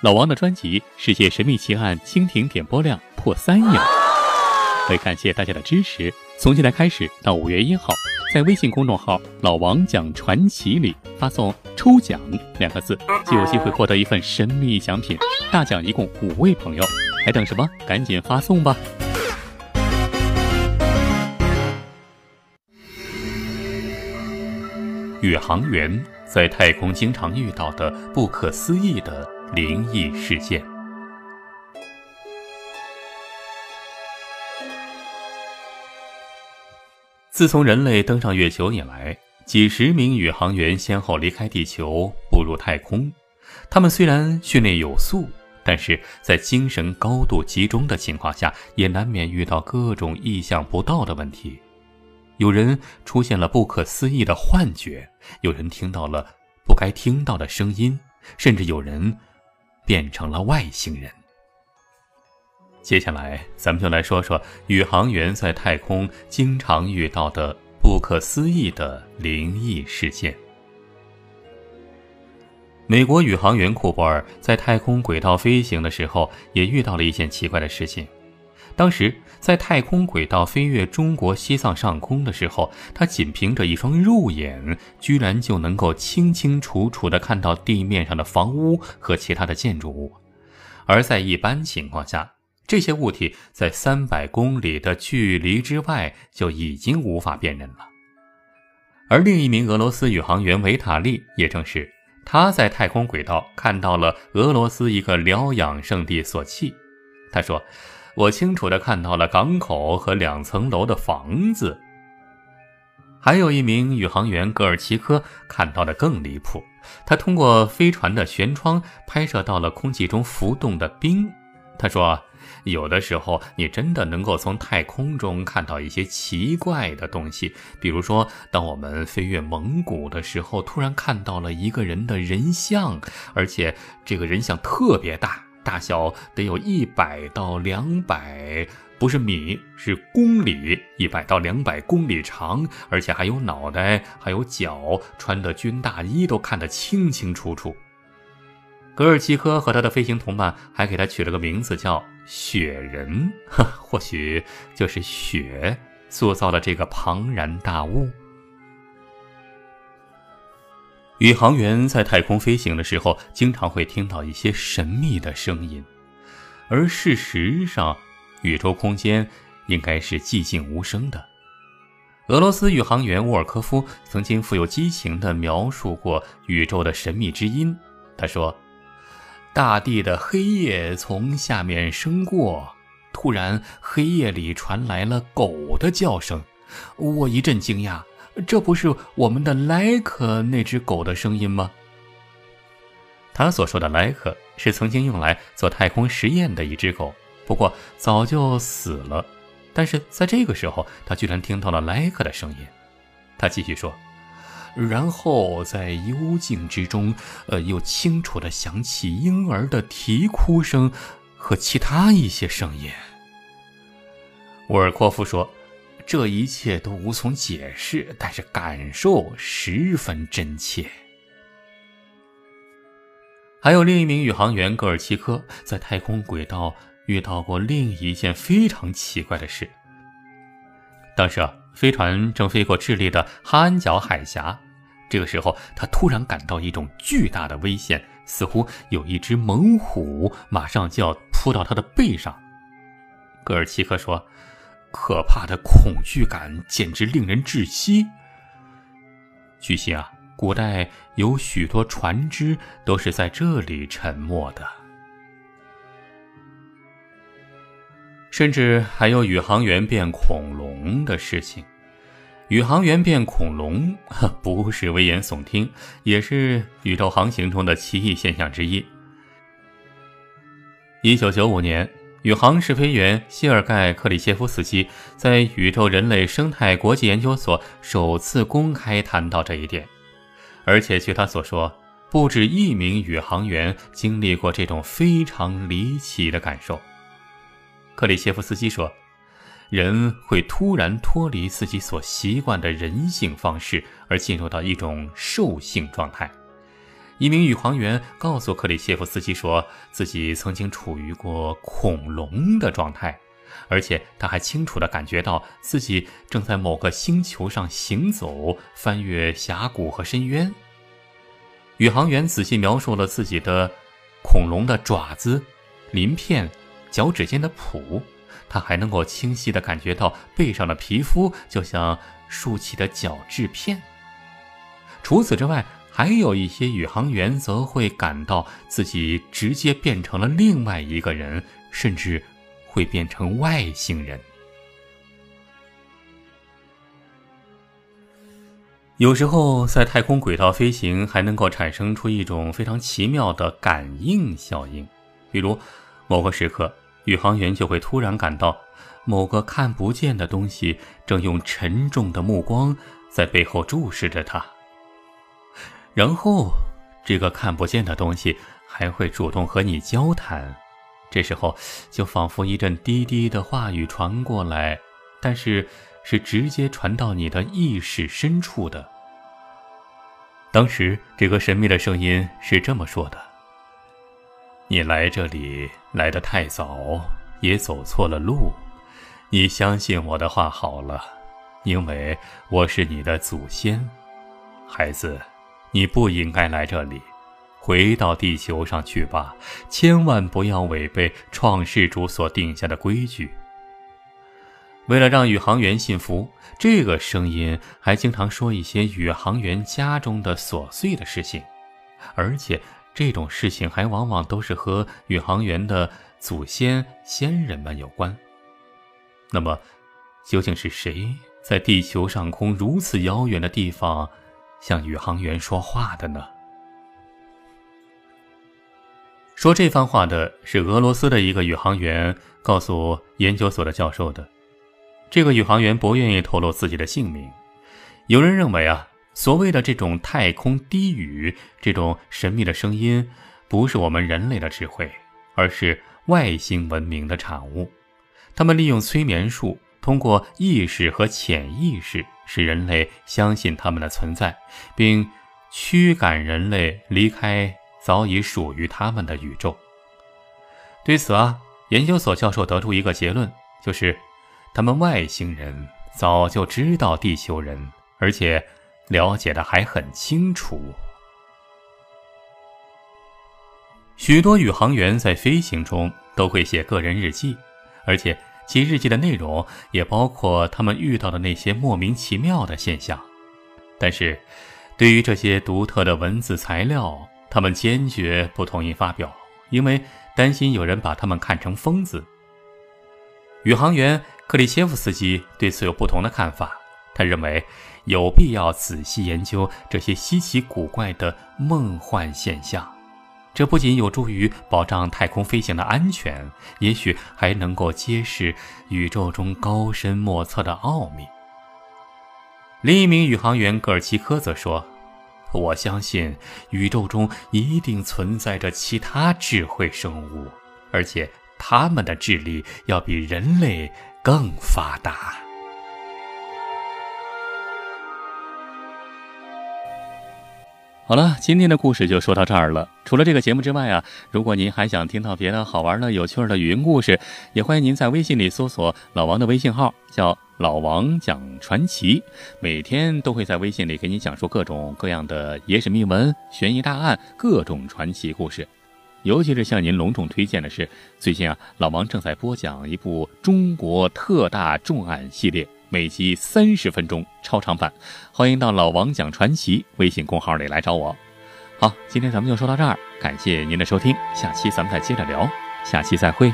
老王的专辑《世界神秘奇案》蜻蜓点播量破三亿了，为感谢大家的支持，从现在开始到五月一号，在微信公众号“老王讲传奇”里发送“抽奖”两个字，就有机会获得一份神秘奖品。大奖一共五位朋友，还等什么？赶紧发送吧！宇航员在太空经常遇到的不可思议的。灵异事件。自从人类登上月球以来，几十名宇航员先后离开地球，步入太空。他们虽然训练有素，但是在精神高度集中的情况下，也难免遇到各种意想不到的问题。有人出现了不可思议的幻觉，有人听到了不该听到的声音，甚至有人。变成了外星人。接下来，咱们就来说说宇航员在太空经常遇到的不可思议的灵异事件。美国宇航员库珀尔在太空轨道飞行的时候，也遇到了一件奇怪的事情。当时在太空轨道飞越中国西藏上空的时候，他仅凭着一双肉眼，居然就能够清清楚楚地看到地面上的房屋和其他的建筑物。而在一般情况下，这些物体在三百公里的距离之外就已经无法辨认了。而另一名俄罗斯宇航员维塔利也正是他在太空轨道看到了俄罗斯一个疗养圣地索契。他说。我清楚地看到了港口和两层楼的房子。还有一名宇航员戈尔奇科看到的更离谱，他通过飞船的舷窗拍摄到了空气中浮动的冰。他说：“有的时候，你真的能够从太空中看到一些奇怪的东西，比如说，当我们飞越蒙古的时候，突然看到了一个人的人像，而且这个人像特别大。”大小得有一百到两百，不是米，是公里，一百到两百公里长，而且还有脑袋，还有脚，穿的军大衣都看得清清楚楚。格尔奇科和他的飞行同伴还给他取了个名字，叫雪人，或许就是雪塑造了这个庞然大物。宇航员在太空飞行的时候，经常会听到一些神秘的声音，而事实上，宇宙空间应该是寂静无声的。俄罗斯宇航员沃尔科夫曾经富有激情地描述过宇宙的神秘之音。他说：“大地的黑夜从下面升过，突然黑夜里传来了狗的叫声，我一阵惊讶。”这不是我们的莱克那只狗的声音吗？他所说的莱克是曾经用来做太空实验的一只狗，不过早就死了。但是在这个时候，他居然听到了莱克的声音。他继续说：“然后在幽静之中，呃，又清楚地响起婴儿的啼哭声和其他一些声音。”沃尔科夫说。这一切都无从解释，但是感受十分真切。还有另一名宇航员戈尔奇科在太空轨道遇到过另一件非常奇怪的事。当时啊，飞船正飞过智利的哈恩角海峡，这个时候他突然感到一种巨大的危险，似乎有一只猛虎马上就要扑到他的背上。戈尔奇科说。可怕的恐惧感简直令人窒息。据悉啊，古代有许多船只都是在这里沉没的，甚至还有宇航员变恐龙的事情。宇航员变恐龙不是危言耸听，也是宇宙航行中的奇异现象之一。一九九五年。宇航试飞员谢尔盖·克里切夫斯基在宇宙人类生态国际研究所首次公开谈到这一点，而且据他所说，不止一名宇航员经历过这种非常离奇的感受。克里切夫斯基说：“人会突然脱离自己所习惯的人性方式，而进入到一种兽性状态。一名宇航员告诉克里切夫斯基，说自己曾经处于过恐龙的状态，而且他还清楚地感觉到自己正在某个星球上行走，翻越峡谷和深渊。宇航员仔细描述了自己的恐龙的爪子、鳞片、脚趾间的蹼，他还能够清晰地感觉到背上的皮肤就像竖起的角质片。除此之外，还有一些宇航员则会感到自己直接变成了另外一个人，甚至会变成外星人。有时候在太空轨道飞行还能够产生出一种非常奇妙的感应效应，比如某个时刻，宇航员就会突然感到某个看不见的东西正用沉重的目光在背后注视着他。然后，这个看不见的东西还会主动和你交谈，这时候就仿佛一阵低低的话语传过来，但是是直接传到你的意识深处的。当时，这个神秘的声音是这么说的：“你来这里来得太早，也走错了路。你相信我的话好了，因为我是你的祖先，孩子。”你不应该来这里，回到地球上去吧！千万不要违背创世主所定下的规矩。为了让宇航员信服，这个声音还经常说一些宇航员家中的琐碎的事情，而且这种事情还往往都是和宇航员的祖先先人们有关。那么，究竟是谁在地球上空如此遥远的地方？向宇航员说话的呢？说这番话的是俄罗斯的一个宇航员，告诉研究所的教授的。这个宇航员不愿意透露自己的姓名。有人认为啊，所谓的这种太空低语，这种神秘的声音，不是我们人类的智慧，而是外星文明的产物。他们利用催眠术。通过意识和潜意识，使人类相信他们的存在，并驱赶人类离开早已属于他们的宇宙。对此啊，研究所教授得出一个结论，就是他们外星人早就知道地球人，而且了解的还很清楚。许多宇航员在飞行中都会写个人日记，而且。其日记的内容也包括他们遇到的那些莫名其妙的现象，但是，对于这些独特的文字材料，他们坚决不同意发表，因为担心有人把他们看成疯子。宇航员克里切夫斯基对此有不同的看法，他认为有必要仔细研究这些稀奇古怪的梦幻现象。这不仅有助于保障太空飞行的安全，也许还能够揭示宇宙中高深莫测的奥秘。另一名宇航员戈尔奇科则说：“我相信宇宙中一定存在着其他智慧生物，而且他们的智力要比人类更发达。”好了，今天的故事就说到这儿了。除了这个节目之外啊，如果您还想听到别的好玩的、有趣的语音故事，也欢迎您在微信里搜索老王的微信号，叫老王讲传奇，每天都会在微信里给你讲述各种各样的野史秘闻、悬疑大案、各种传奇故事。尤其是向您隆重推荐的是，最近啊，老王正在播讲一部中国特大重案系列。每集三十分钟超长版，欢迎到老王讲传奇微信公号里来找我。好，今天咱们就说到这儿，感谢您的收听，下期咱们再接着聊，下期再会。